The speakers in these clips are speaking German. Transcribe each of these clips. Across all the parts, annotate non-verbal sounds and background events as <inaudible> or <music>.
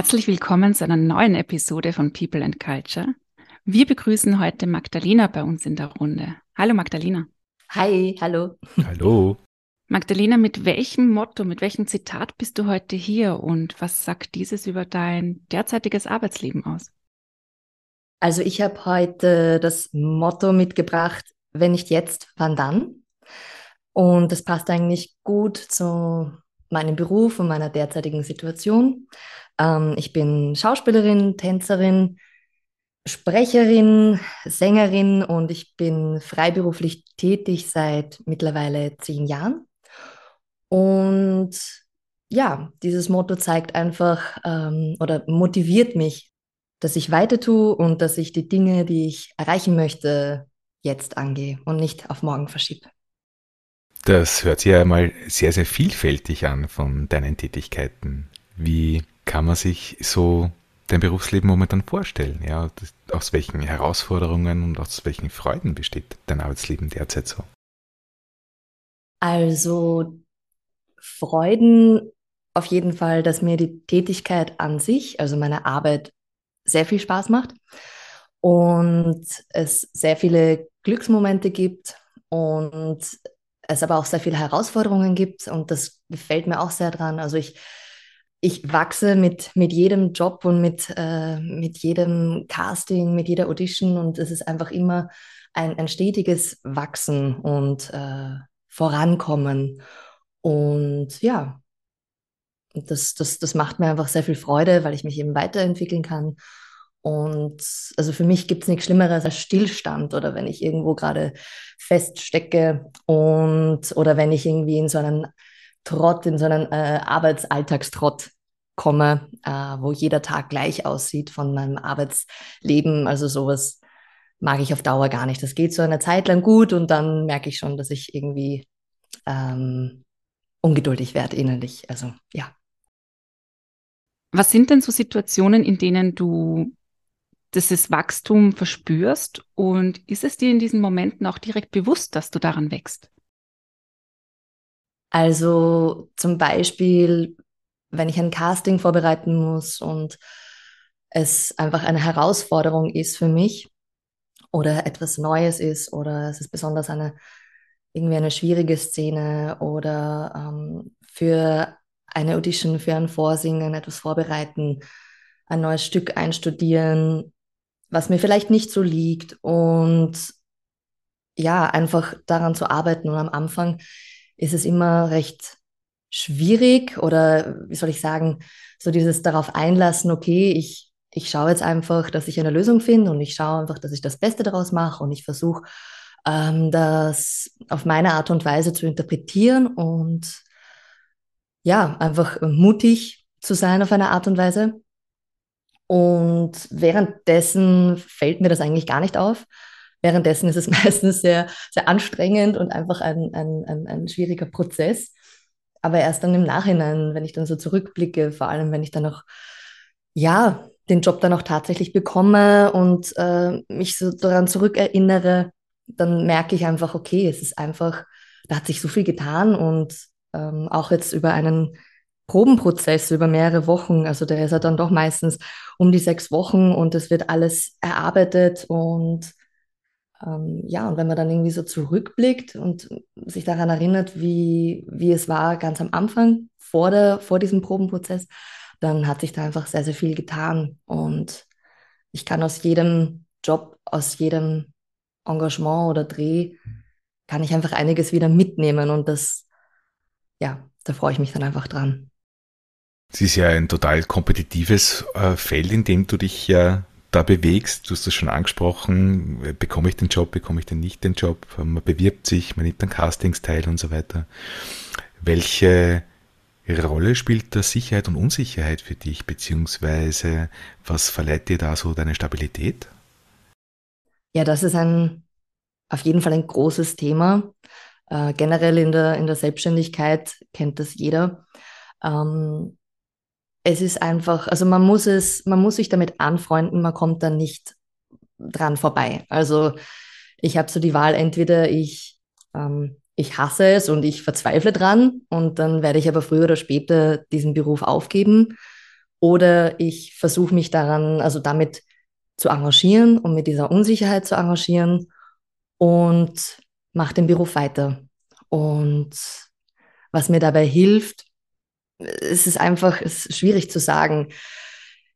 Herzlich willkommen zu einer neuen Episode von People and Culture. Wir begrüßen heute Magdalena bei uns in der Runde. Hallo Magdalena. Hi, hallo. Hallo. Magdalena, mit welchem Motto, mit welchem Zitat bist du heute hier und was sagt dieses über dein derzeitiges Arbeitsleben aus? Also ich habe heute das Motto mitgebracht, wenn nicht jetzt, wann dann? Und das passt eigentlich gut zu meinem Beruf und meiner derzeitigen Situation. Ähm, ich bin Schauspielerin, Tänzerin, Sprecherin, Sängerin und ich bin freiberuflich tätig seit mittlerweile zehn Jahren. Und ja, dieses Motto zeigt einfach ähm, oder motiviert mich, dass ich weiter tue und dass ich die Dinge, die ich erreichen möchte, jetzt angehe und nicht auf morgen verschiebe. Das hört sich ja mal sehr, sehr vielfältig an von deinen Tätigkeiten. Wie kann man sich so dein Berufsleben momentan vorstellen? Ja, aus welchen Herausforderungen und aus welchen Freuden besteht dein Arbeitsleben derzeit so? Also Freuden auf jeden Fall, dass mir die Tätigkeit an sich, also meine Arbeit, sehr viel Spaß macht und es sehr viele Glücksmomente gibt und es aber auch sehr viele Herausforderungen gibt und das gefällt mir auch sehr dran. Also ich ich wachse mit, mit jedem Job und mit, äh, mit jedem Casting, mit jeder Audition und es ist einfach immer ein, ein stetiges Wachsen und äh, Vorankommen. Und ja, das, das, das macht mir einfach sehr viel Freude, weil ich mich eben weiterentwickeln kann. Und also für mich gibt es nichts Schlimmeres als Stillstand oder wenn ich irgendwo gerade feststecke und oder wenn ich irgendwie in so einem Trott, in so einen äh, Arbeitsalltagstrott komme, äh, wo jeder Tag gleich aussieht von meinem Arbeitsleben. Also sowas mag ich auf Dauer gar nicht. Das geht so eine Zeit lang gut und dann merke ich schon, dass ich irgendwie ähm, ungeduldig werde innerlich. Also ja. Was sind denn so Situationen, in denen du dieses Wachstum verspürst und ist es dir in diesen Momenten auch direkt bewusst, dass du daran wächst? Also zum Beispiel, wenn ich ein Casting vorbereiten muss und es einfach eine Herausforderung ist für mich oder etwas Neues ist oder es ist besonders eine irgendwie eine schwierige Szene oder ähm, für eine Audition, für ein Vorsingen etwas vorbereiten, ein neues Stück einstudieren, was mir vielleicht nicht so liegt und ja, einfach daran zu arbeiten und am Anfang ist es immer recht schwierig oder wie soll ich sagen, so dieses darauf einlassen, okay, ich, ich schaue jetzt einfach, dass ich eine Lösung finde und ich schaue einfach, dass ich das Beste daraus mache und ich versuche, ähm, das auf meine Art und Weise zu interpretieren und ja, einfach mutig zu sein auf eine Art und Weise. Und währenddessen fällt mir das eigentlich gar nicht auf. Währenddessen ist es <laughs> meistens sehr, sehr anstrengend und einfach ein, ein, ein, ein schwieriger Prozess. Aber erst dann im Nachhinein, wenn ich dann so zurückblicke, vor allem wenn ich dann noch, ja, den Job dann auch tatsächlich bekomme und äh, mich so daran zurückerinnere, dann merke ich einfach, okay, es ist einfach, da hat sich so viel getan und ähm, auch jetzt über einen Probenprozess über mehrere Wochen, also der ist ja dann doch meistens um die sechs Wochen und es wird alles erarbeitet und ähm, ja, und wenn man dann irgendwie so zurückblickt und sich daran erinnert, wie, wie es war ganz am Anfang, vor, der, vor diesem Probenprozess, dann hat sich da einfach sehr, sehr viel getan. Und ich kann aus jedem Job, aus jedem Engagement oder Dreh, kann ich einfach einiges wieder mitnehmen. Und das, ja, da freue ich mich dann einfach dran. Es ist ja ein total kompetitives äh, Feld, in dem du dich ja da bewegst, du hast das schon angesprochen, bekomme ich den Job, bekomme ich denn nicht den Job, man bewirbt sich, man nimmt an Castings teil und so weiter. Welche Rolle spielt da Sicherheit und Unsicherheit für dich, beziehungsweise was verleiht dir da so deine Stabilität? Ja, das ist ein auf jeden Fall ein großes Thema. Äh, generell in der, in der Selbstständigkeit kennt das jeder. Ähm, es ist einfach, also man muss es, man muss sich damit anfreunden, man kommt dann nicht dran vorbei. Also ich habe so die Wahl, entweder ich, ähm, ich hasse es und ich verzweifle dran und dann werde ich aber früher oder später diesen Beruf aufgeben oder ich versuche mich daran, also damit zu engagieren und mit dieser Unsicherheit zu engagieren und mache den Beruf weiter. Und was mir dabei hilft, es ist einfach, es ist schwierig zu sagen.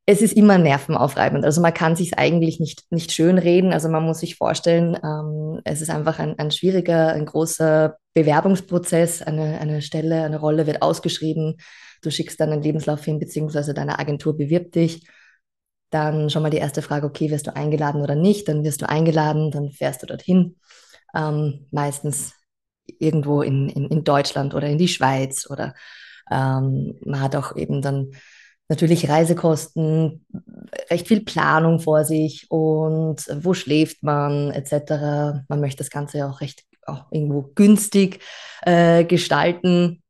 Es ist immer nervenaufreibend. Also man kann sich eigentlich nicht, nicht schön reden. Also man muss sich vorstellen, ähm, es ist einfach ein, ein schwieriger, ein großer Bewerbungsprozess. Eine, eine Stelle, eine Rolle wird ausgeschrieben. Du schickst dann einen Lebenslauf hin, beziehungsweise deine Agentur bewirbt dich. Dann schon mal die erste Frage, okay, wirst du eingeladen oder nicht? Dann wirst du eingeladen, dann fährst du dorthin. Ähm, meistens irgendwo in, in, in Deutschland oder in die Schweiz oder ähm, man hat auch eben dann natürlich Reisekosten, recht viel Planung vor sich und wo schläft man etc. Man möchte das Ganze ja auch recht auch irgendwo günstig äh, gestalten.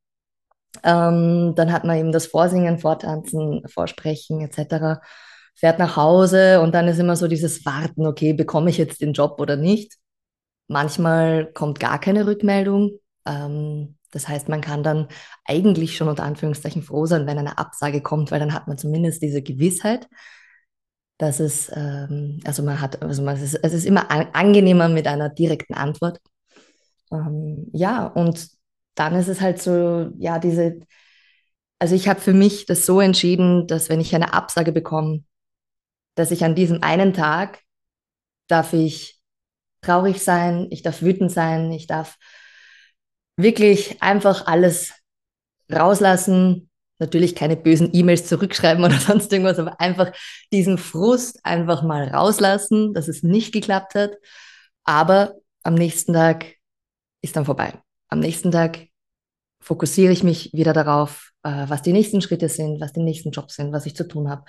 Ähm, dann hat man eben das Vorsingen, Vortanzen, Vorsprechen etc. Fährt nach Hause und dann ist immer so dieses Warten, okay, bekomme ich jetzt den Job oder nicht? Manchmal kommt gar keine Rückmeldung. Ähm, das heißt, man kann dann eigentlich schon unter Anführungszeichen froh sein, wenn eine Absage kommt, weil dann hat man zumindest diese Gewissheit, dass es, ähm, also man hat, also man, es, ist, es ist immer an, angenehmer mit einer direkten Antwort. Ähm, ja, und dann ist es halt so, ja, diese, also ich habe für mich das so entschieden, dass wenn ich eine Absage bekomme, dass ich an diesem einen Tag darf ich traurig sein, ich darf wütend sein, ich darf wirklich einfach alles rauslassen. Natürlich keine bösen E-Mails zurückschreiben oder <laughs> sonst irgendwas, aber einfach diesen Frust einfach mal rauslassen, dass es nicht geklappt hat. Aber am nächsten Tag ist dann vorbei. Am nächsten Tag fokussiere ich mich wieder darauf, äh, was die nächsten Schritte sind, was die nächsten Jobs sind, was ich zu tun habe.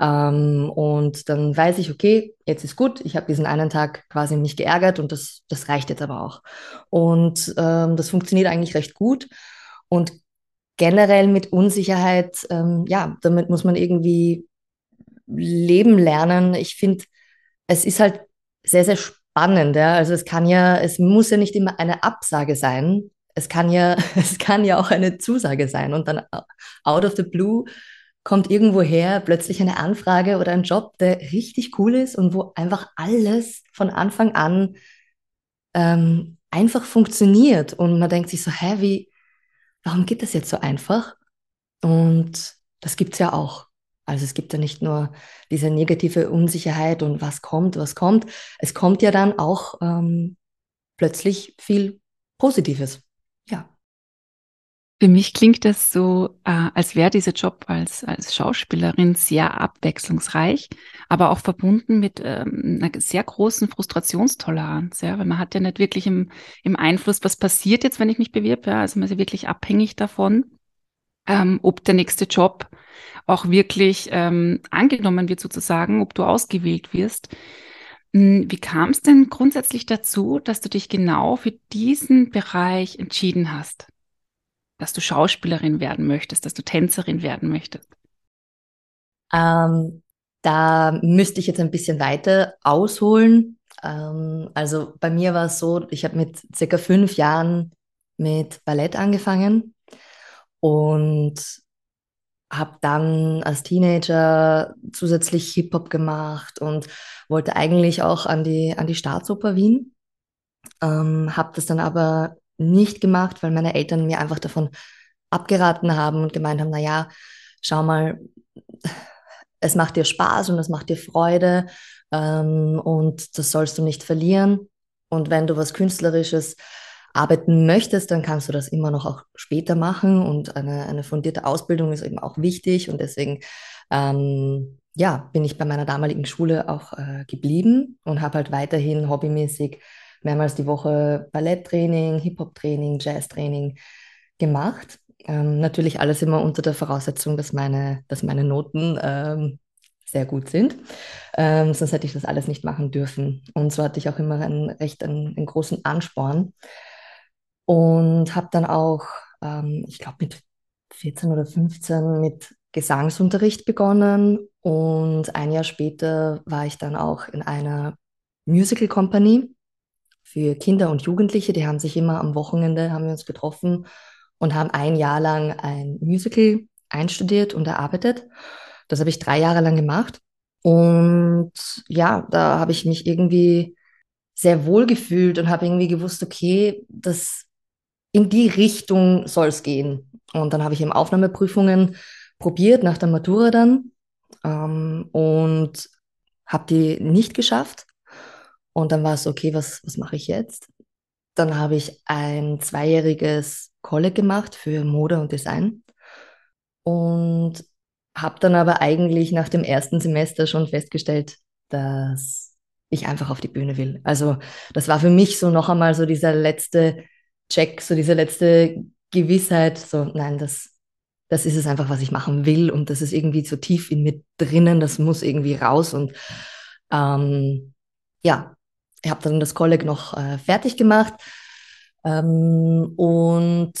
Ähm, und dann weiß ich, okay, jetzt ist gut, ich habe diesen einen Tag quasi mich geärgert und das, das reicht jetzt aber auch. Und ähm, das funktioniert eigentlich recht gut. Und generell mit Unsicherheit, ähm, ja, damit muss man irgendwie leben lernen. Ich finde, es ist halt sehr, sehr spannend. Ja? Also es kann ja, es muss ja nicht immer eine Absage sein. Es kann ja, <laughs> es kann ja auch eine Zusage sein. Und dann out of the blue kommt irgendwo her plötzlich eine Anfrage oder ein Job, der richtig cool ist und wo einfach alles von Anfang an ähm, einfach funktioniert. Und man denkt sich so, hä, wie, warum geht das jetzt so einfach? Und das gibt es ja auch. Also es gibt ja nicht nur diese negative Unsicherheit und was kommt, was kommt. Es kommt ja dann auch ähm, plötzlich viel Positives. Ja. Für mich klingt das so, äh, als wäre dieser Job als, als Schauspielerin sehr abwechslungsreich, aber auch verbunden mit ähm, einer sehr großen Frustrationstoleranz, ja, weil man hat ja nicht wirklich im, im Einfluss, was passiert jetzt, wenn ich mich bewirbe, ja, also man ist ja wirklich abhängig davon, ähm, ob der nächste Job auch wirklich ähm, angenommen wird sozusagen, ob du ausgewählt wirst. Hm, wie kam es denn grundsätzlich dazu, dass du dich genau für diesen Bereich entschieden hast? Dass du Schauspielerin werden möchtest, dass du Tänzerin werden möchtest? Ähm, da müsste ich jetzt ein bisschen weiter ausholen. Ähm, also bei mir war es so, ich habe mit circa fünf Jahren mit Ballett angefangen und habe dann als Teenager zusätzlich Hip-Hop gemacht und wollte eigentlich auch an die, an die Staatsoper Wien. Ähm, habe das dann aber nicht gemacht, weil meine Eltern mir einfach davon abgeraten haben und gemeint haben, na ja, schau mal, es macht dir Spaß und es macht dir Freude ähm, und das sollst du nicht verlieren. Und wenn du was Künstlerisches arbeiten möchtest, dann kannst du das immer noch auch später machen und eine, eine fundierte Ausbildung ist eben auch wichtig und deswegen ähm, ja, bin ich bei meiner damaligen Schule auch äh, geblieben und habe halt weiterhin hobbymäßig mehrmals die Woche Balletttraining, Hip-Hop-Training, Jazz-Training gemacht. Ähm, natürlich alles immer unter der Voraussetzung, dass meine, dass meine Noten ähm, sehr gut sind. Ähm, sonst hätte ich das alles nicht machen dürfen. Und so hatte ich auch immer einen recht einen, einen großen Ansporn. Und habe dann auch, ähm, ich glaube, mit 14 oder 15 mit Gesangsunterricht begonnen. Und ein Jahr später war ich dann auch in einer Musical Company für Kinder und Jugendliche. Die haben sich immer am Wochenende, haben wir uns getroffen und haben ein Jahr lang ein Musical einstudiert und erarbeitet. Das habe ich drei Jahre lang gemacht. Und ja, da habe ich mich irgendwie sehr wohl gefühlt und habe irgendwie gewusst, okay, das in die Richtung soll es gehen. Und dann habe ich eben Aufnahmeprüfungen probiert nach der Matura dann ähm, und habe die nicht geschafft. Und dann war es okay, was, was mache ich jetzt? Dann habe ich ein zweijähriges College gemacht für Mode und Design und habe dann aber eigentlich nach dem ersten Semester schon festgestellt, dass ich einfach auf die Bühne will. Also das war für mich so noch einmal so dieser letzte Check, so diese letzte Gewissheit, so nein, das, das ist es einfach, was ich machen will und das ist irgendwie so tief in mir drinnen, das muss irgendwie raus und ähm, ja, ich habe dann das Kolleg noch äh, fertig gemacht. Ähm, und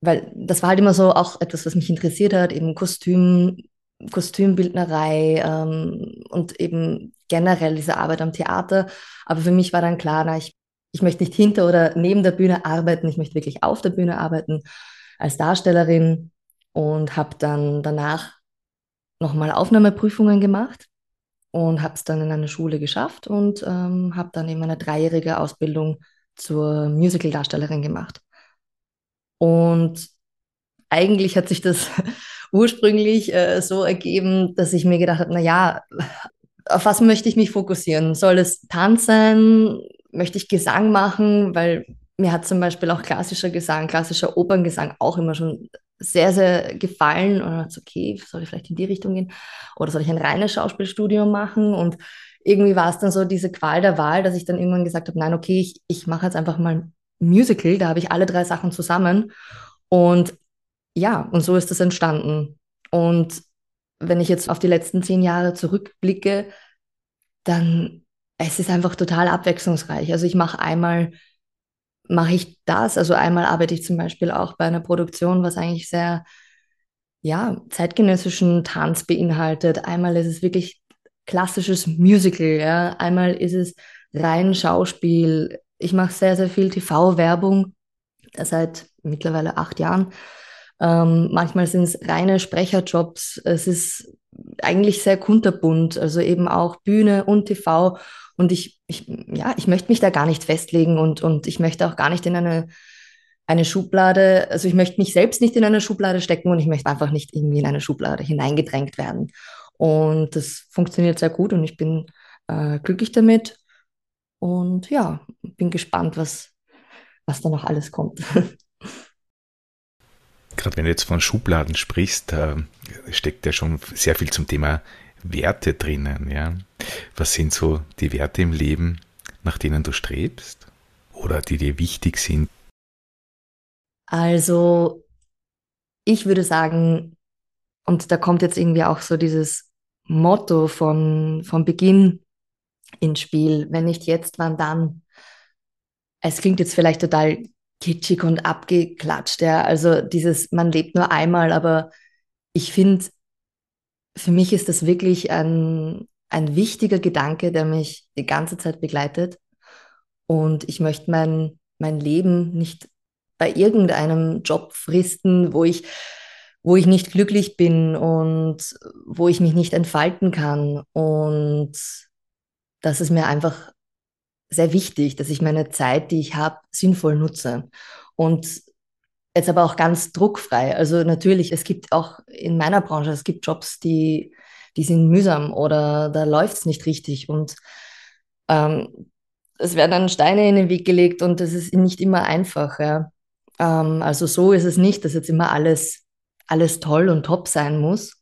weil das war halt immer so auch etwas, was mich interessiert hat, eben Kostüm, Kostümbildnerei ähm, und eben generell diese Arbeit am Theater. Aber für mich war dann klar, na, ich, ich möchte nicht hinter oder neben der Bühne arbeiten, ich möchte wirklich auf der Bühne arbeiten als Darstellerin und habe dann danach nochmal Aufnahmeprüfungen gemacht und habe es dann in einer Schule geschafft und ähm, habe dann eben eine dreijährige Ausbildung zur Musical-Darstellerin gemacht. Und eigentlich hat sich das <laughs> ursprünglich äh, so ergeben, dass ich mir gedacht habe, na ja, auf was möchte ich mich fokussieren? Soll es Tanz sein? Möchte ich Gesang machen? Weil mir hat zum Beispiel auch klassischer Gesang, klassischer Operngesang auch immer schon sehr, sehr gefallen. Und dachte okay, soll ich vielleicht in die Richtung gehen? Oder soll ich ein reines Schauspielstudium machen? Und irgendwie war es dann so diese Qual der Wahl, dass ich dann irgendwann gesagt habe, nein, okay, ich, ich mache jetzt einfach mal ein Musical, da habe ich alle drei Sachen zusammen. Und ja, und so ist das entstanden. Und wenn ich jetzt auf die letzten zehn Jahre zurückblicke, dann es ist einfach total abwechslungsreich. Also ich mache einmal mache ich das. Also einmal arbeite ich zum Beispiel auch bei einer Produktion, was eigentlich sehr, ja, zeitgenössischen Tanz beinhaltet. Einmal ist es wirklich klassisches Musical, ja. Einmal ist es rein Schauspiel. Ich mache sehr, sehr viel TV-Werbung seit mittlerweile acht Jahren. Ähm, manchmal sind es reine Sprecherjobs. Es ist eigentlich sehr kunterbunt, also eben auch Bühne und TV. Und ich, ich, ja, ich möchte mich da gar nicht festlegen und, und ich möchte auch gar nicht in eine, eine Schublade, also ich möchte mich selbst nicht in eine Schublade stecken und ich möchte einfach nicht irgendwie in eine Schublade hineingedrängt werden. Und das funktioniert sehr gut und ich bin äh, glücklich damit. Und ja, bin gespannt, was, was da noch alles kommt. <laughs> Gerade wenn du jetzt von Schubladen sprichst, da steckt ja schon sehr viel zum Thema Werte drinnen, ja. Was sind so die Werte im Leben, nach denen du strebst oder die dir wichtig sind? Also, ich würde sagen, und da kommt jetzt irgendwie auch so dieses Motto von, von Beginn ins Spiel, wenn nicht jetzt, wann dann? Es klingt jetzt vielleicht total kitschig und abgeklatscht, ja. Also dieses, man lebt nur einmal, aber ich finde, für mich ist das wirklich ein, ein wichtiger Gedanke, der mich die ganze Zeit begleitet. Und ich möchte mein, mein Leben nicht bei irgendeinem Job fristen, wo ich, wo ich nicht glücklich bin und wo ich mich nicht entfalten kann. Und das ist mir einfach sehr wichtig, dass ich meine Zeit, die ich habe, sinnvoll nutze. Und jetzt aber auch ganz druckfrei. Also natürlich, es gibt auch in meiner Branche, es gibt Jobs, die, die sind mühsam oder da läuft es nicht richtig und ähm, es werden dann Steine in den Weg gelegt und das ist nicht immer einfach. Ja. Ähm, also so ist es nicht, dass jetzt immer alles, alles toll und top sein muss.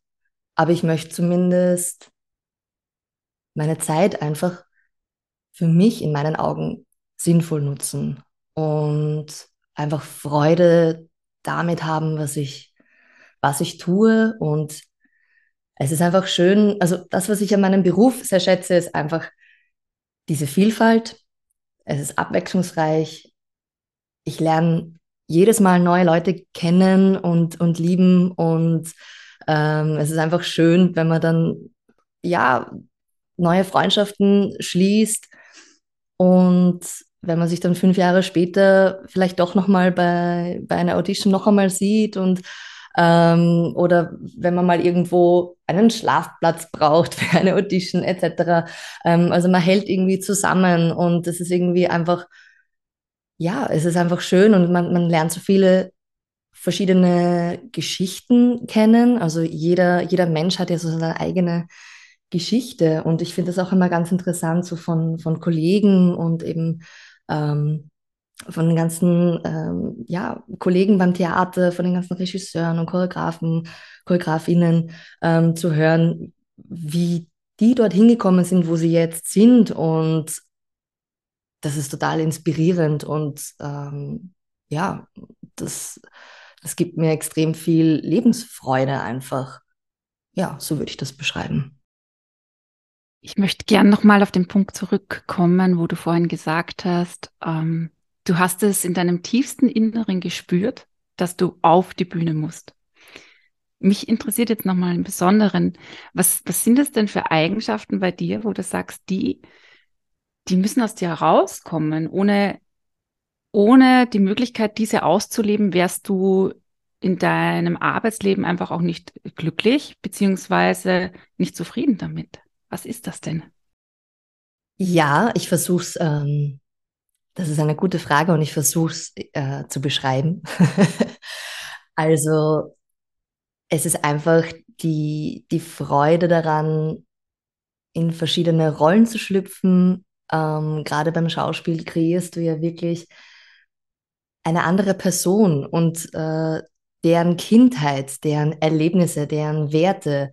Aber ich möchte zumindest meine Zeit einfach für mich in meinen Augen sinnvoll nutzen und einfach Freude damit haben, was ich, was ich tue. Und es ist einfach schön, also das, was ich an meinem Beruf sehr schätze, ist einfach diese Vielfalt. Es ist abwechslungsreich. Ich lerne jedes Mal neue Leute kennen und, und lieben. Und ähm, es ist einfach schön, wenn man dann ja neue Freundschaften schließt und wenn man sich dann fünf Jahre später vielleicht doch nochmal bei, bei einer Audition noch einmal sieht und ähm, oder wenn man mal irgendwo einen Schlafplatz <laughs> braucht für eine Audition etc. Ähm, also man hält irgendwie zusammen und es ist irgendwie einfach, ja, es ist einfach schön und man, man lernt so viele verschiedene Geschichten kennen. Also jeder, jeder Mensch hat ja so seine eigene Geschichte. Und ich finde das auch immer ganz interessant, so von, von Kollegen und eben ähm, von den ganzen ähm, ja, Kollegen beim Theater, von den ganzen Regisseuren und Choreografen, Choreografinnen ähm, zu hören, wie die dort hingekommen sind, wo sie jetzt sind. Und das ist total inspirierend und ähm, ja, das, das gibt mir extrem viel Lebensfreude einfach. Ja, so würde ich das beschreiben. Ich möchte gern nochmal auf den Punkt zurückkommen, wo du vorhin gesagt hast, ähm, du hast es in deinem tiefsten Inneren gespürt, dass du auf die Bühne musst. Mich interessiert jetzt nochmal im Besonderen, was, was sind das denn für Eigenschaften bei dir, wo du sagst, die, die müssen aus dir herauskommen. Ohne, ohne die Möglichkeit, diese auszuleben, wärst du in deinem Arbeitsleben einfach auch nicht glücklich, beziehungsweise nicht zufrieden damit. Was ist das denn? Ja, ich versuche es, ähm, das ist eine gute Frage und ich versuche es äh, zu beschreiben. <laughs> also es ist einfach die, die Freude daran, in verschiedene Rollen zu schlüpfen. Ähm, Gerade beim Schauspiel kreierst du ja wirklich eine andere Person und äh, deren Kindheit, deren Erlebnisse, deren Werte,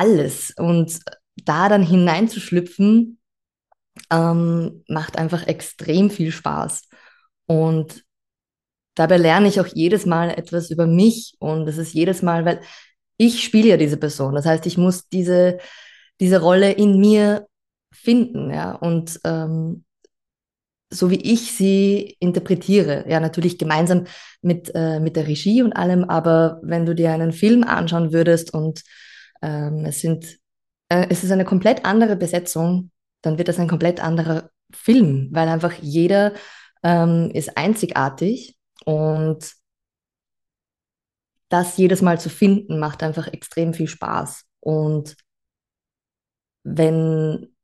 alles. Und da dann hineinzuschlüpfen, ähm, macht einfach extrem viel Spaß. Und dabei lerne ich auch jedes Mal etwas über mich. Und das ist jedes Mal, weil ich spiele ja diese Person. Das heißt, ich muss diese, diese Rolle in mir finden. Ja? Und ähm, so wie ich sie interpretiere, ja, natürlich gemeinsam mit, äh, mit der Regie und allem, aber wenn du dir einen Film anschauen würdest und ähm, es sind, äh, es ist eine komplett andere Besetzung, dann wird das ein komplett anderer Film, weil einfach jeder ähm, ist einzigartig und das jedes Mal zu finden macht einfach extrem viel Spaß. Und wenn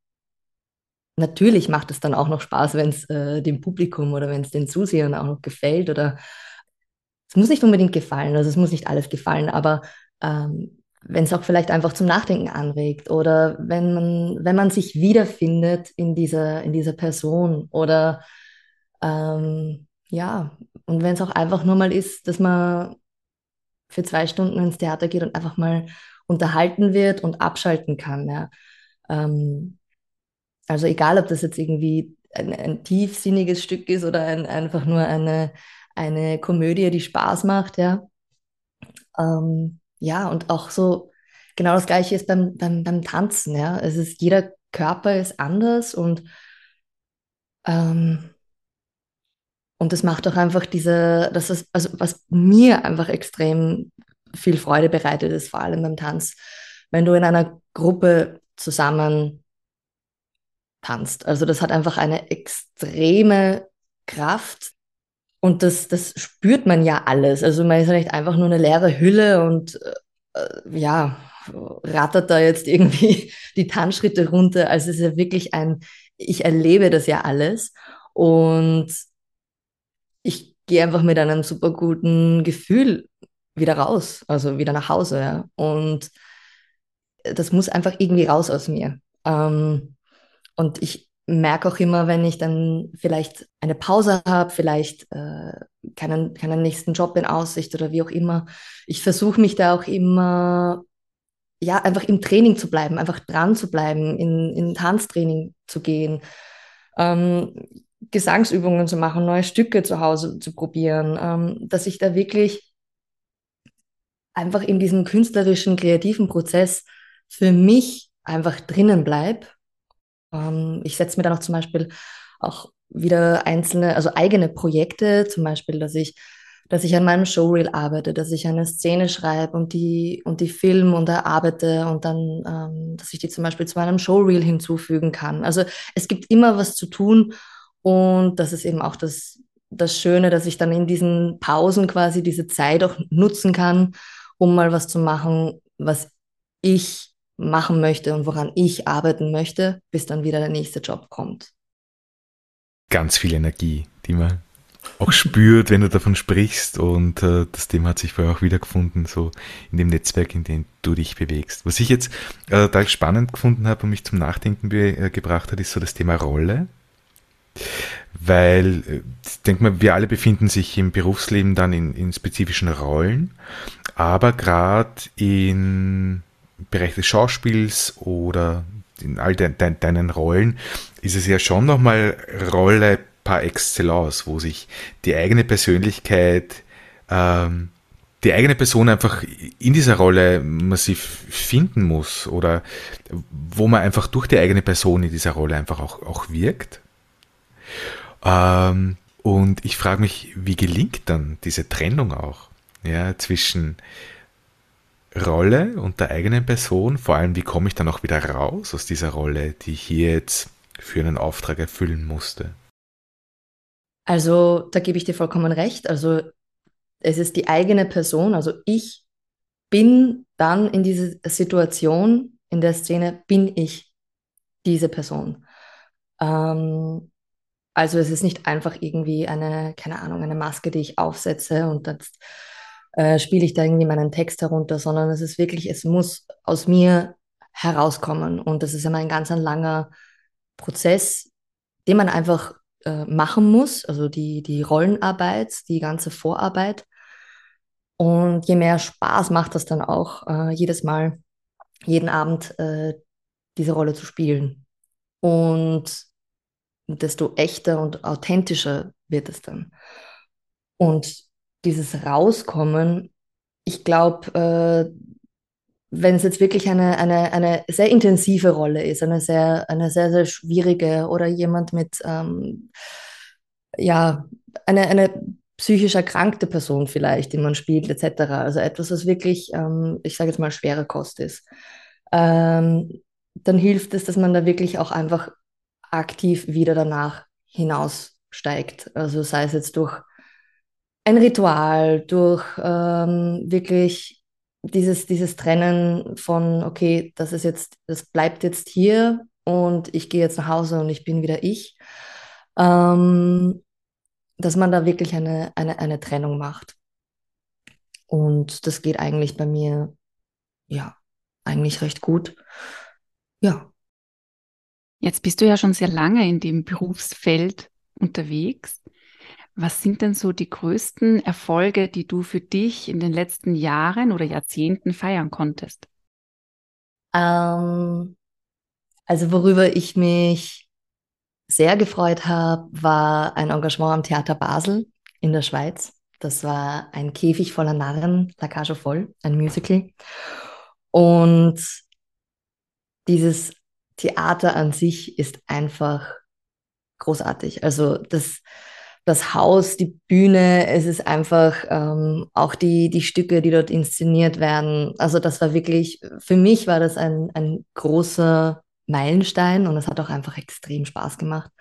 natürlich macht es dann auch noch Spaß, wenn es äh, dem Publikum oder wenn es den Zusehern auch noch gefällt oder es muss nicht unbedingt gefallen, also es muss nicht alles gefallen, aber ähm, wenn es auch vielleicht einfach zum Nachdenken anregt oder wenn man, wenn man sich wiederfindet in dieser, in dieser Person oder ähm, ja, und wenn es auch einfach nur mal ist, dass man für zwei Stunden ins Theater geht und einfach mal unterhalten wird und abschalten kann. Ja. Ähm, also egal, ob das jetzt irgendwie ein, ein tiefsinniges Stück ist oder ein, einfach nur eine, eine Komödie, die Spaß macht, ja. Ähm, ja, und auch so, genau das Gleiche ist beim, beim, beim Tanzen, ja. Es ist, jeder Körper ist anders und, ähm, und das macht auch einfach diese, das ist, also was mir einfach extrem viel Freude bereitet, ist vor allem beim Tanz, wenn du in einer Gruppe zusammen tanzt. Also das hat einfach eine extreme Kraft und das, das spürt man ja alles. Also man ist nicht einfach nur eine leere Hülle und äh, ja, rattert da jetzt irgendwie <laughs> die Tanzschritte runter. Also es ist ja wirklich ein, ich erlebe das ja alles und ich gehe einfach mit einem super guten Gefühl wieder raus, also wieder nach Hause. Ja. Und das muss einfach irgendwie raus aus mir. Ähm, und ich merke auch immer, wenn ich dann vielleicht eine Pause habe, vielleicht äh, keinen, keinen nächsten Job in Aussicht oder wie auch immer, ich versuche mich da auch immer, ja, einfach im Training zu bleiben, einfach dran zu bleiben, in, in Tanztraining zu gehen. Ähm, Gesangsübungen zu machen, neue Stücke zu Hause zu probieren, ähm, dass ich da wirklich einfach in diesem künstlerischen, kreativen Prozess für mich einfach drinnen bleibe. Ähm, ich setze mir dann auch zum Beispiel auch wieder einzelne, also eigene Projekte, zum Beispiel, dass ich, dass ich an meinem Showreel arbeite, dass ich eine Szene schreibe und die, und die film und erarbeite und dann, ähm, dass ich die zum Beispiel zu meinem Showreel hinzufügen kann. Also es gibt immer was zu tun und das ist eben auch das, das Schöne, dass ich dann in diesen Pausen quasi diese Zeit auch nutzen kann, um mal was zu machen, was ich machen möchte und woran ich arbeiten möchte, bis dann wieder der nächste Job kommt. Ganz viel Energie, die man auch spürt, wenn du davon sprichst. Und äh, das Thema hat sich vorher auch wiedergefunden, so in dem Netzwerk, in dem du dich bewegst. Was ich jetzt äh, total spannend gefunden habe und mich zum Nachdenken äh, gebracht hat, ist so das Thema Rolle. Weil, äh, ich denke mal, wir alle befinden sich im Berufsleben dann in, in spezifischen Rollen, aber gerade im Bereich des Schauspiels oder in all de, de, deinen Rollen ist es ja schon nochmal Rolle par excellence, wo sich die eigene Persönlichkeit, ähm, die eigene Person einfach in dieser Rolle massiv finden muss oder wo man einfach durch die eigene Person in dieser Rolle einfach auch, auch wirkt. Ähm, und ich frage mich, wie gelingt dann diese Trennung auch ja, zwischen Rolle und der eigenen Person? Vor allem, wie komme ich dann auch wieder raus aus dieser Rolle, die ich hier jetzt für einen Auftrag erfüllen musste? Also, da gebe ich dir vollkommen recht. Also, es ist die eigene Person. Also, ich bin dann in dieser Situation, in der Szene, bin ich diese Person. Ähm, also, es ist nicht einfach irgendwie eine, keine Ahnung, eine Maske, die ich aufsetze und jetzt äh, spiele ich da irgendwie meinen Text herunter, sondern es ist wirklich, es muss aus mir herauskommen. Und das ist immer ein ganz ein langer Prozess, den man einfach äh, machen muss, also die, die Rollenarbeit, die ganze Vorarbeit. Und je mehr Spaß macht das dann auch, äh, jedes Mal, jeden Abend äh, diese Rolle zu spielen. Und desto echter und authentischer wird es dann. Und dieses Rauskommen, ich glaube, äh, wenn es jetzt wirklich eine, eine, eine sehr intensive Rolle ist, eine sehr, eine sehr, sehr schwierige oder jemand mit, ähm, ja, eine, eine psychisch erkrankte Person vielleicht, die man spielt, etc. Also etwas, was wirklich, ähm, ich sage jetzt mal, schwere Kost ist. Ähm, dann hilft es, dass man da wirklich auch einfach aktiv wieder danach hinaussteigt. Also sei es jetzt durch ein Ritual, durch ähm, wirklich dieses, dieses Trennen von, okay, das ist jetzt, das bleibt jetzt hier und ich gehe jetzt nach Hause und ich bin wieder ich. Ähm, dass man da wirklich eine, eine, eine Trennung macht. Und das geht eigentlich bei mir, ja, eigentlich recht gut. Ja. Jetzt bist du ja schon sehr lange in dem Berufsfeld unterwegs. Was sind denn so die größten Erfolge, die du für dich in den letzten Jahren oder Jahrzehnten feiern konntest? Ähm, also worüber ich mich sehr gefreut habe, war ein Engagement am Theater Basel in der Schweiz. Das war ein Käfig voller Narren, La voll, ein Musical. Und dieses Theater an sich ist einfach großartig. Also das, das Haus, die Bühne, es ist einfach ähm, auch die, die Stücke, die dort inszeniert werden. Also das war wirklich, für mich war das ein, ein großer Meilenstein und es hat auch einfach extrem Spaß gemacht.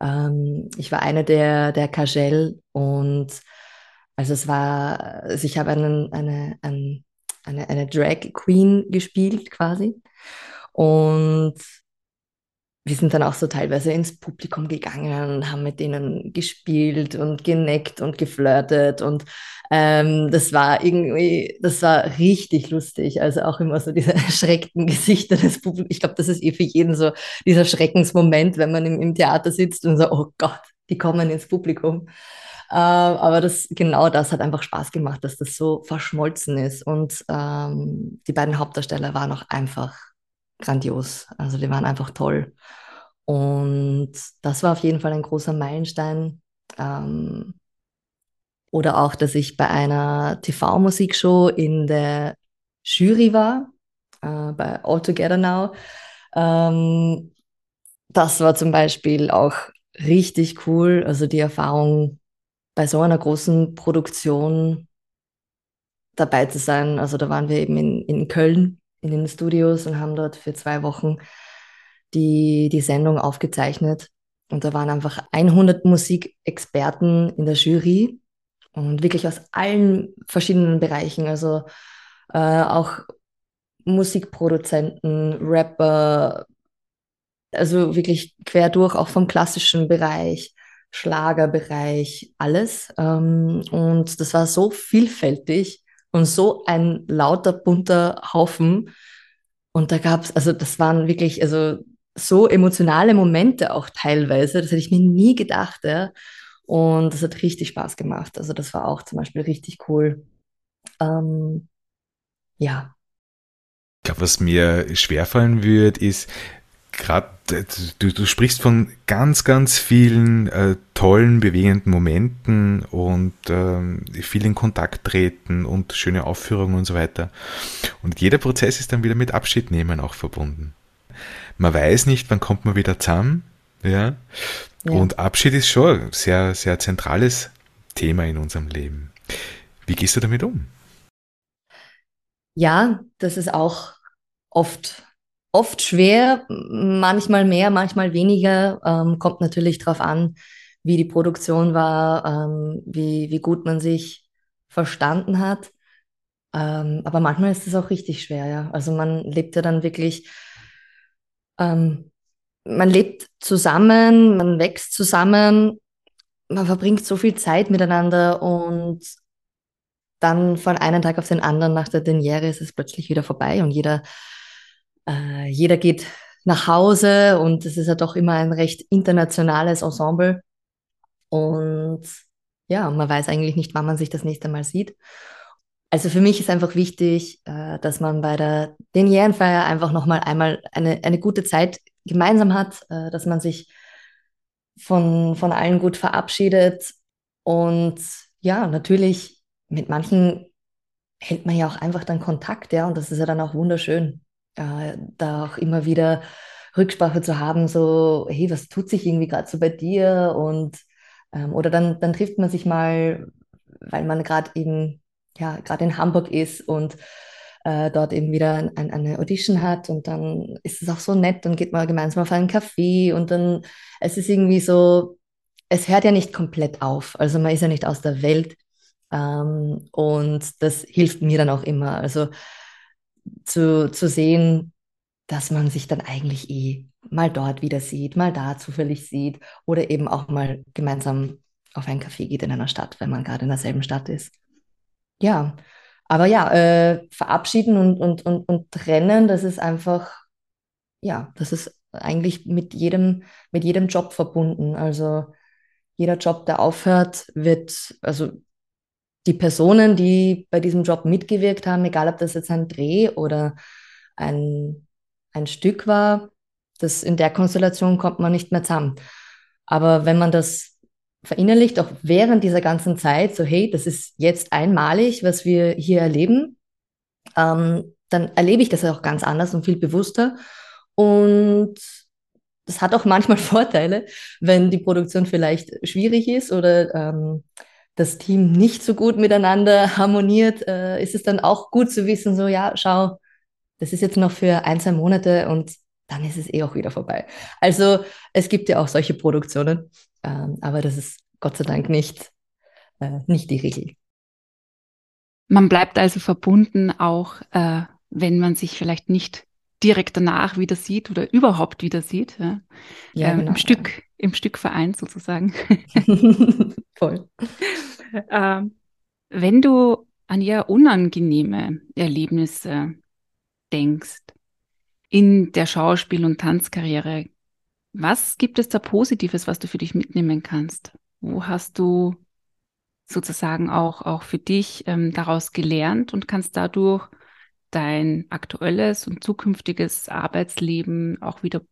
Ähm, ich war eine der, der Kagel und also es war, also ich habe einen, eine, eine, eine, eine Drag Queen gespielt quasi. Und wir sind dann auch so teilweise ins Publikum gegangen und haben mit denen gespielt und geneckt und geflirtet und ähm, das war irgendwie, das war richtig lustig. Also auch immer so diese <laughs> erschreckten Gesichter des Publikums. Ich glaube, das ist eh für jeden so dieser Schreckensmoment, wenn man im, im Theater sitzt und so, oh Gott, die kommen ins Publikum. Ähm, aber das, genau das hat einfach Spaß gemacht, dass das so verschmolzen ist. Und ähm, die beiden Hauptdarsteller waren auch einfach grandios. Also die waren einfach toll. Und das war auf jeden Fall ein großer Meilenstein. Ähm, oder auch, dass ich bei einer TV-Musikshow in der Jury war, äh, bei All Together Now. Ähm, das war zum Beispiel auch richtig cool. Also die Erfahrung bei so einer großen Produktion dabei zu sein. Also da waren wir eben in, in Köln in den Studios und haben dort für zwei Wochen die, die Sendung aufgezeichnet. Und da waren einfach 100 Musikexperten in der Jury und wirklich aus allen verschiedenen Bereichen, also äh, auch Musikproduzenten, Rapper, also wirklich quer durch, auch vom klassischen Bereich, Schlagerbereich, alles. Ähm, und das war so vielfältig und so ein lauter, bunter Haufen. Und da gab es, also das waren wirklich, also so emotionale Momente auch teilweise, das hätte ich mir nie gedacht, ja. Und das hat richtig Spaß gemacht. Also das war auch zum Beispiel richtig cool. Ähm, ja. Ich glaube, was mir schwerfallen wird, ist, gerade du, du sprichst von ganz, ganz vielen äh, tollen, bewegenden Momenten und ähm, viel in Kontakt treten und schöne Aufführungen und so weiter. Und jeder Prozess ist dann wieder mit Abschied nehmen auch verbunden. Man weiß nicht, wann kommt man wieder zusammen. Ja. ja. Und Abschied ist schon ein sehr, sehr zentrales Thema in unserem Leben. Wie gehst du damit um? Ja, das ist auch oft, oft schwer, manchmal mehr, manchmal weniger. Ähm, kommt natürlich darauf an, wie die Produktion war, ähm, wie, wie gut man sich verstanden hat. Ähm, aber manchmal ist es auch richtig schwer, ja. Also man lebt ja dann wirklich ähm, man lebt zusammen, man wächst zusammen, man verbringt so viel Zeit miteinander und dann von einem Tag auf den anderen nach der Deniere ist es plötzlich wieder vorbei und jeder, äh, jeder geht nach Hause und es ist ja doch immer ein recht internationales Ensemble. Und ja, man weiß eigentlich nicht, wann man sich das nächste Mal sieht. Also für mich ist einfach wichtig, äh, dass man bei der Denierenfeier einfach nochmal einmal eine, eine gute Zeit gemeinsam hat, äh, dass man sich von, von allen gut verabschiedet. Und ja, natürlich, mit manchen hält man ja auch einfach dann Kontakt, ja, und das ist ja dann auch wunderschön, äh, da auch immer wieder Rücksprache zu haben, so, hey, was tut sich irgendwie gerade so bei dir? Und ähm, oder dann, dann trifft man sich mal, weil man gerade eben, ja, gerade in Hamburg ist und äh, dort eben wieder ein, eine Audition hat und dann ist es auch so nett, dann geht man gemeinsam auf einen Kaffee und dann, es ist irgendwie so, es hört ja nicht komplett auf, also man ist ja nicht aus der Welt. Ähm, und das hilft mir dann auch immer, also zu, zu sehen, dass man sich dann eigentlich eh mal dort wieder sieht, mal da zufällig sieht oder eben auch mal gemeinsam auf einen Kaffee geht in einer Stadt, wenn man gerade in derselben Stadt ist. Ja, aber ja, äh, verabschieden und, und, und, und trennen, das ist einfach, ja, das ist eigentlich mit jedem, mit jedem Job verbunden. Also jeder Job, der aufhört, wird, also die Personen, die bei diesem Job mitgewirkt haben, egal ob das jetzt ein Dreh oder ein, ein Stück war, das in der Konstellation kommt man nicht mehr zusammen. Aber wenn man das verinnerlicht, auch während dieser ganzen Zeit, so hey, das ist jetzt einmalig, was wir hier erleben, ähm, dann erlebe ich das auch ganz anders und viel bewusster. Und das hat auch manchmal <laughs> Vorteile, wenn die Produktion vielleicht schwierig ist oder ähm, das Team nicht so gut miteinander harmoniert, äh, ist es dann auch gut zu wissen, so ja, schau, das ist jetzt noch für ein, zwei Monate und dann ist es eh auch wieder vorbei. Also es gibt ja auch solche Produktionen, ähm, aber das ist Gott sei Dank nicht, äh, nicht die Regel. Man bleibt also verbunden, auch äh, wenn man sich vielleicht nicht direkt danach wieder sieht oder überhaupt wieder sieht. Ja, ja ähm, genau, im Stück. Im Stück vereint sozusagen. <laughs> Voll. ähm, wenn du an eher unangenehme Erlebnisse denkst in der Schauspiel- und Tanzkarriere, was gibt es da Positives, was du für dich mitnehmen kannst? Wo hast du sozusagen auch, auch für dich ähm, daraus gelernt und kannst dadurch dein aktuelles und zukünftiges Arbeitsleben auch wieder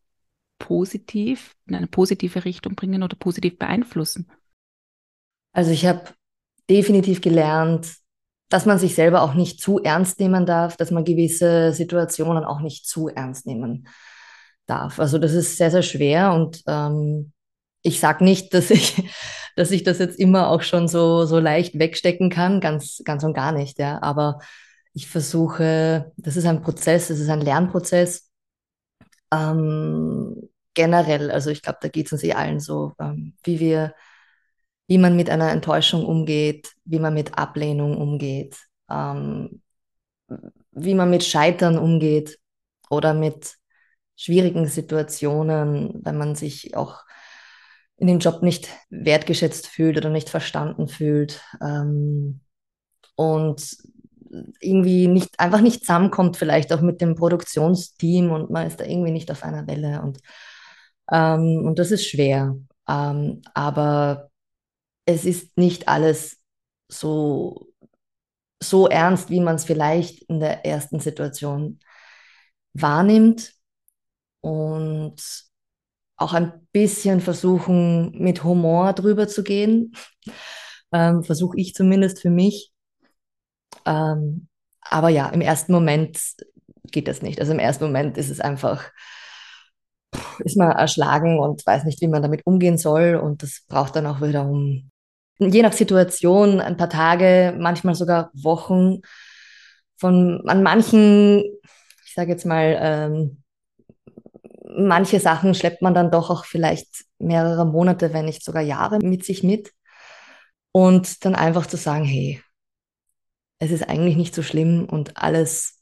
positiv, in eine positive Richtung bringen oder positiv beeinflussen? Also ich habe definitiv gelernt, dass man sich selber auch nicht zu ernst nehmen darf, dass man gewisse Situationen auch nicht zu ernst nehmen darf. Also das ist sehr, sehr schwer und ähm, ich sage nicht, dass ich, <laughs> dass ich das jetzt immer auch schon so, so leicht wegstecken kann, ganz, ganz und gar nicht, ja. Aber ich versuche, das ist ein Prozess, das ist ein Lernprozess. Ähm, generell, also ich glaube, da geht es uns eh allen so, ähm, wie wir, wie man mit einer Enttäuschung umgeht, wie man mit Ablehnung umgeht, ähm, wie man mit Scheitern umgeht oder mit schwierigen Situationen, wenn man sich auch in dem Job nicht wertgeschätzt fühlt oder nicht verstanden fühlt. Ähm, und irgendwie nicht einfach nicht zusammenkommt, vielleicht auch mit dem Produktionsteam und man ist da irgendwie nicht auf einer Welle und ähm, und das ist schwer, ähm, aber es ist nicht alles so so ernst, wie man es vielleicht in der ersten Situation wahrnimmt und auch ein bisschen versuchen, mit Humor drüber zu gehen. <laughs> Ähm, Versuche ich zumindest für mich. Ähm, aber ja, im ersten Moment geht das nicht. Also im ersten Moment ist es einfach, ist man erschlagen und weiß nicht, wie man damit umgehen soll. Und das braucht dann auch wiederum, je nach Situation, ein paar Tage, manchmal sogar Wochen. Von an manchen, ich sage jetzt mal, ähm, manche Sachen schleppt man dann doch auch vielleicht mehrere Monate, wenn nicht sogar Jahre mit sich mit. Und dann einfach zu sagen, hey, es ist eigentlich nicht so schlimm und alles,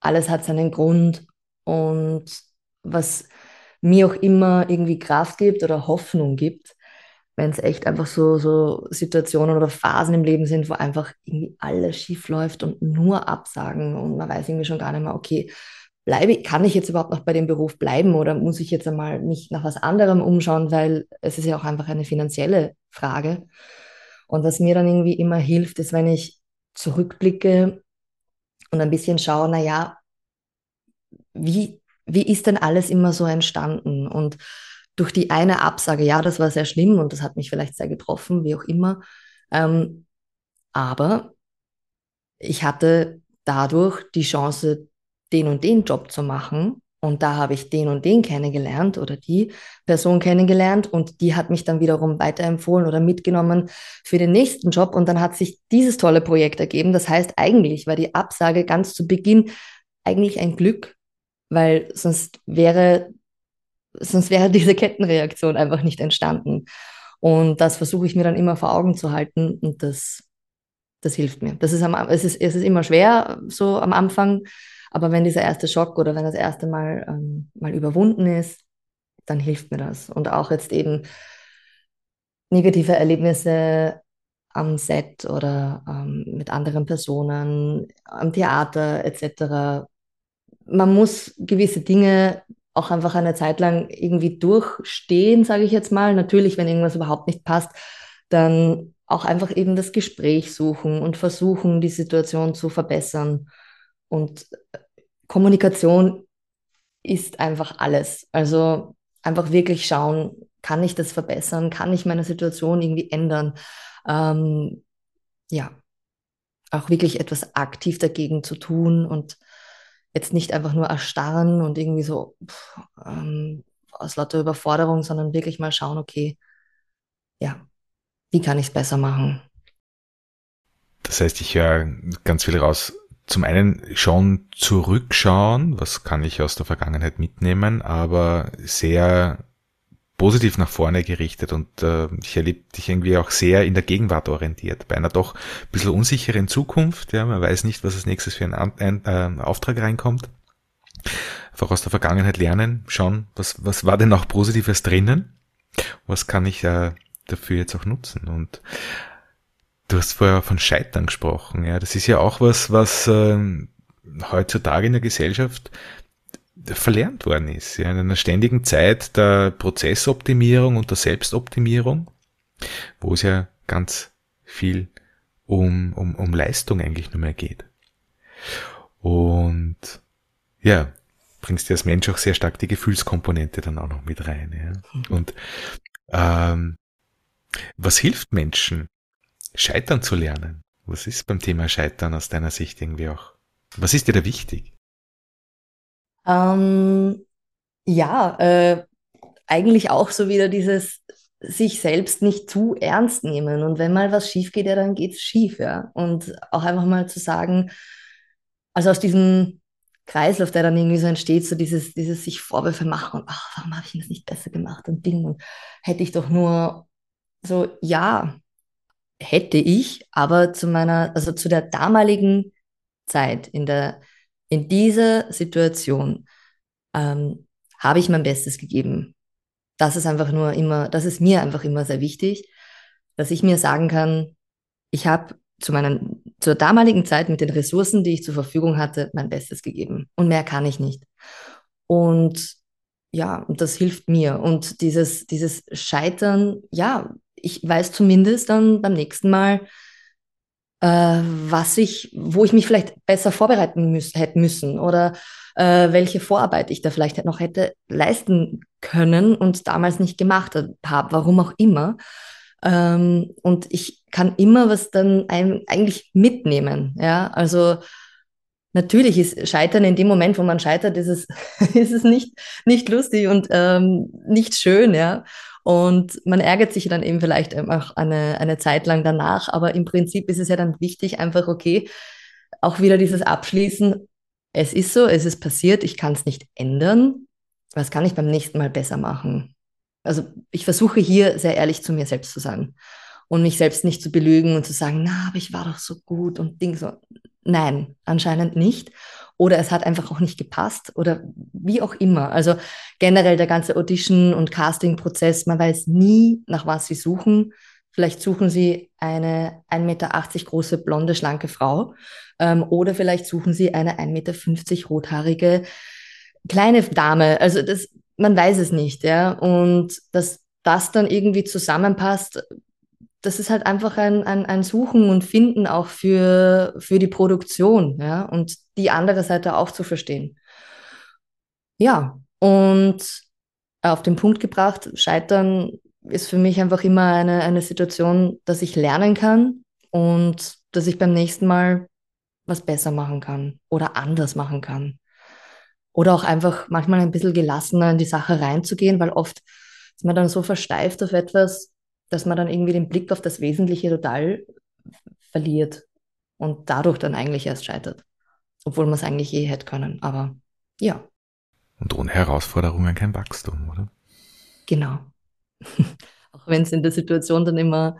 alles hat seinen Grund. Und was mir auch immer irgendwie Kraft gibt oder Hoffnung gibt, wenn es echt einfach so, so Situationen oder Phasen im Leben sind, wo einfach irgendwie alles schief läuft und nur Absagen und man weiß irgendwie schon gar nicht mehr, okay, bleibe, kann ich jetzt überhaupt noch bei dem Beruf bleiben oder muss ich jetzt einmal mich nach was anderem umschauen, weil es ist ja auch einfach eine finanzielle Frage. Und was mir dann irgendwie immer hilft, ist, wenn ich zurückblicke und ein bisschen schaue, naja, wie, wie ist denn alles immer so entstanden? Und durch die eine Absage, ja, das war sehr schlimm und das hat mich vielleicht sehr getroffen, wie auch immer. Ähm, aber ich hatte dadurch die Chance, den und den Job zu machen. Und da habe ich den und den kennengelernt oder die Person kennengelernt und die hat mich dann wiederum weiterempfohlen oder mitgenommen für den nächsten Job und dann hat sich dieses tolle Projekt ergeben. Das heißt, eigentlich war die Absage ganz zu Beginn eigentlich ein Glück, weil sonst wäre, sonst wäre <laughs> diese Kettenreaktion einfach nicht entstanden. Und das versuche ich mir dann immer vor Augen zu halten und das, das hilft mir. Das ist, am, es, ist, es ist immer schwer so am Anfang, aber wenn dieser erste Schock oder wenn das erste Mal ähm, mal überwunden ist, dann hilft mir das. Und auch jetzt eben negative Erlebnisse am Set oder ähm, mit anderen Personen, am Theater etc. Man muss gewisse Dinge auch einfach eine Zeit lang irgendwie durchstehen, sage ich jetzt mal. Natürlich, wenn irgendwas überhaupt nicht passt, dann auch einfach eben das Gespräch suchen und versuchen, die Situation zu verbessern. Und Kommunikation ist einfach alles. Also einfach wirklich schauen, kann ich das verbessern? Kann ich meine Situation irgendwie ändern? Ähm, ja, auch wirklich etwas aktiv dagegen zu tun und jetzt nicht einfach nur erstarren und irgendwie so pff, ähm, aus lauter Überforderung, sondern wirklich mal schauen, okay, ja, wie kann ich es besser machen? Das heißt, ich höre ganz viel raus, zum einen schon zurückschauen, was kann ich aus der Vergangenheit mitnehmen, aber sehr positiv nach vorne gerichtet und äh, ich erlebe dich irgendwie auch sehr in der Gegenwart orientiert, bei einer doch ein bisschen unsicheren Zukunft. Ja, man weiß nicht, was als nächstes für ein, ein äh, Auftrag reinkommt. Einfach aus der Vergangenheit lernen, schauen, was, was war denn auch Positives drinnen, was kann ich äh, dafür jetzt auch nutzen und Du hast vorher von Scheitern gesprochen, ja. Das ist ja auch was, was äh, heutzutage in der Gesellschaft verlernt worden ist. Ja. In einer ständigen Zeit der Prozessoptimierung und der Selbstoptimierung, wo es ja ganz viel um, um, um Leistung eigentlich nur mehr geht. Und ja, bringst du als Mensch auch sehr stark die Gefühlskomponente dann auch noch mit rein. Ja? Und ähm, was hilft Menschen, scheitern zu lernen? Was ist beim Thema Scheitern aus deiner Sicht irgendwie auch? Was ist dir da wichtig? Ähm, ja, äh, eigentlich auch so wieder dieses sich selbst nicht zu ernst nehmen. Und wenn mal was schief geht, ja, dann geht's schief, ja. Und auch einfach mal zu sagen, also aus diesem Kreislauf, der dann irgendwie so entsteht, so dieses, dieses sich Vorwürfe machen und ach, warum habe ich das nicht besser gemacht und Ding und hätte ich doch nur so, ja, hätte ich, aber zu meiner, also zu der damaligen Zeit, in der, in dieser Situation, ähm, habe ich mein Bestes gegeben. Das ist einfach nur immer, das ist mir einfach immer sehr wichtig, dass ich mir sagen kann, ich habe zu meinen, zur damaligen Zeit mit den Ressourcen, die ich zur Verfügung hatte, mein Bestes gegeben. Und mehr kann ich nicht. Und ja, das hilft mir. Und dieses, dieses Scheitern, ja, ich weiß zumindest dann beim nächsten Mal, äh, was ich, wo ich mich vielleicht besser vorbereiten müß, hätte müssen oder äh, welche Vorarbeit ich da vielleicht noch hätte leisten können und damals nicht gemacht habe, warum auch immer. Ähm, und ich kann immer was dann ein, eigentlich mitnehmen. Ja, also natürlich ist Scheitern in dem Moment, wo man scheitert, ist es, <laughs> ist es nicht, nicht lustig und ähm, nicht schön, ja. Und man ärgert sich dann eben vielleicht auch eine, eine Zeit lang danach. Aber im Prinzip ist es ja dann wichtig, einfach, okay, auch wieder dieses Abschließen. Es ist so, es ist passiert, ich kann es nicht ändern. Was kann ich beim nächsten Mal besser machen? Also ich versuche hier sehr ehrlich zu mir selbst zu sein und mich selbst nicht zu belügen und zu sagen, na, aber ich war doch so gut und Ding so. Nein, anscheinend nicht. Oder es hat einfach auch nicht gepasst oder wie auch immer. Also generell der ganze Audition- und Casting-Prozess, man weiß nie, nach was sie suchen. Vielleicht suchen sie eine 1,80 Meter große, blonde, schlanke Frau. Ähm, oder vielleicht suchen sie eine 1,50 Meter rothaarige, kleine Dame. Also das, man weiß es nicht, ja. Und dass das dann irgendwie zusammenpasst, das ist halt einfach ein, ein, ein Suchen und Finden auch für, für die Produktion, ja, und die andere Seite auch zu verstehen. Ja, und auf den Punkt gebracht, Scheitern ist für mich einfach immer eine, eine Situation, dass ich lernen kann und dass ich beim nächsten Mal was besser machen kann oder anders machen kann. Oder auch einfach manchmal ein bisschen gelassener in die Sache reinzugehen, weil oft ist man dann so versteift auf etwas, dass man dann irgendwie den Blick auf das Wesentliche total verliert und dadurch dann eigentlich erst scheitert. Obwohl man es eigentlich eh hätte können. Aber ja. Und ohne Herausforderungen kein Wachstum, oder? Genau. <laughs> Auch wenn es in der Situation dann immer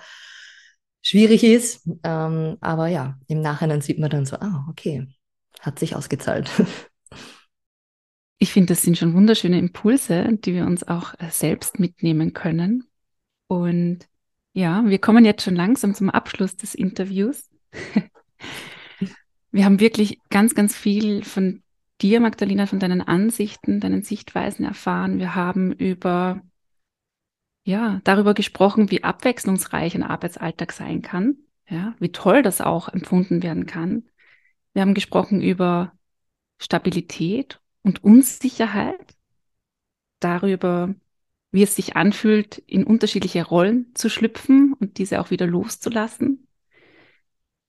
schwierig ist. Ähm, aber ja, im Nachhinein sieht man dann so, ah, okay, hat sich ausgezahlt. <laughs> Ich finde, das sind schon wunderschöne Impulse, die wir uns auch äh, selbst mitnehmen können. Und ja, wir kommen jetzt schon langsam zum Abschluss des Interviews. <laughs> wir haben wirklich ganz, ganz viel von dir, Magdalena, von deinen Ansichten, deinen Sichtweisen erfahren. Wir haben über, ja, darüber gesprochen, wie abwechslungsreich ein Arbeitsalltag sein kann. Ja, wie toll das auch empfunden werden kann. Wir haben gesprochen über Stabilität und Unsicherheit, darüber, wie es sich anfühlt, in unterschiedliche Rollen zu schlüpfen und diese auch wieder loszulassen.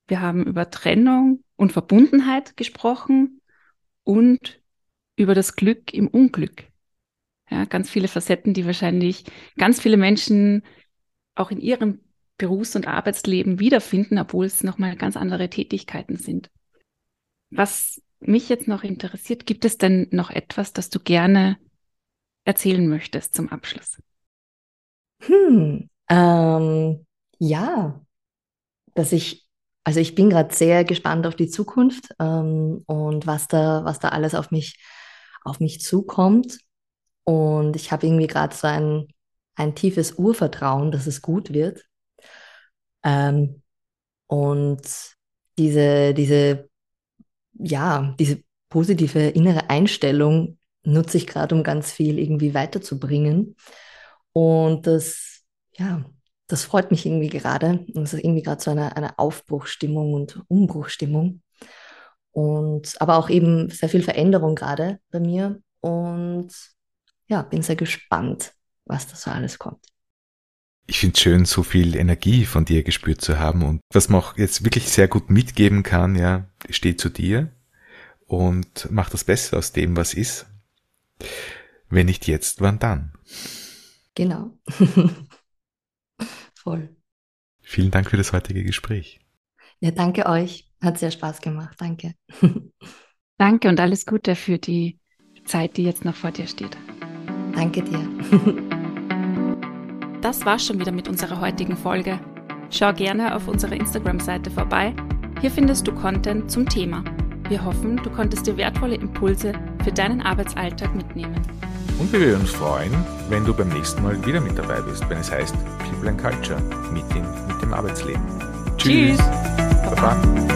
Wir haben über Trennung und Verbundenheit gesprochen und über das Glück im Unglück. Ja, ganz viele Facetten, die wahrscheinlich ganz viele Menschen auch in ihrem Berufs- und Arbeitsleben wiederfinden, obwohl es nochmal ganz andere Tätigkeiten sind. Was mich jetzt noch interessiert, gibt es denn noch etwas, das du gerne erzählen möchtest zum Abschluss? Hm, ähm, ja, dass ich, also ich bin gerade sehr gespannt auf die Zukunft ähm, und was da, was da alles auf mich, auf mich zukommt. Und ich habe irgendwie gerade so ein, ein tiefes Urvertrauen, dass es gut wird. Ähm, und diese, diese, ja, diese positive innere Einstellung nutze ich gerade, um ganz viel irgendwie weiterzubringen. Und das, ja, das freut mich irgendwie gerade. Und es ist irgendwie gerade so eine, eine Aufbruchstimmung und Umbruchstimmung. Und aber auch eben sehr viel Veränderung gerade bei mir. und ja, bin sehr gespannt, was da so alles kommt. Ich finde es schön, so viel Energie von dir gespürt zu haben und was man auch jetzt wirklich sehr gut mitgeben kann, ja, steh zu dir und mach das Beste aus dem, was ist. Wenn nicht jetzt, wann dann? Genau. <laughs> Voll. Vielen Dank für das heutige Gespräch. Ja, danke euch. Hat sehr Spaß gemacht. Danke. <laughs> danke und alles Gute für die Zeit, die jetzt noch vor dir steht. Danke dir. <laughs> das war's schon wieder mit unserer heutigen Folge. Schau gerne auf unserer Instagram-Seite vorbei. Hier findest du Content zum Thema. Wir hoffen, du konntest dir wertvolle Impulse für deinen Arbeitsalltag mitnehmen. Und wir würden uns freuen, wenn du beim nächsten Mal wieder mit dabei bist, wenn es heißt People and Culture, Meeting mit dem Arbeitsleben. Tschüss. Tschüss. Baba.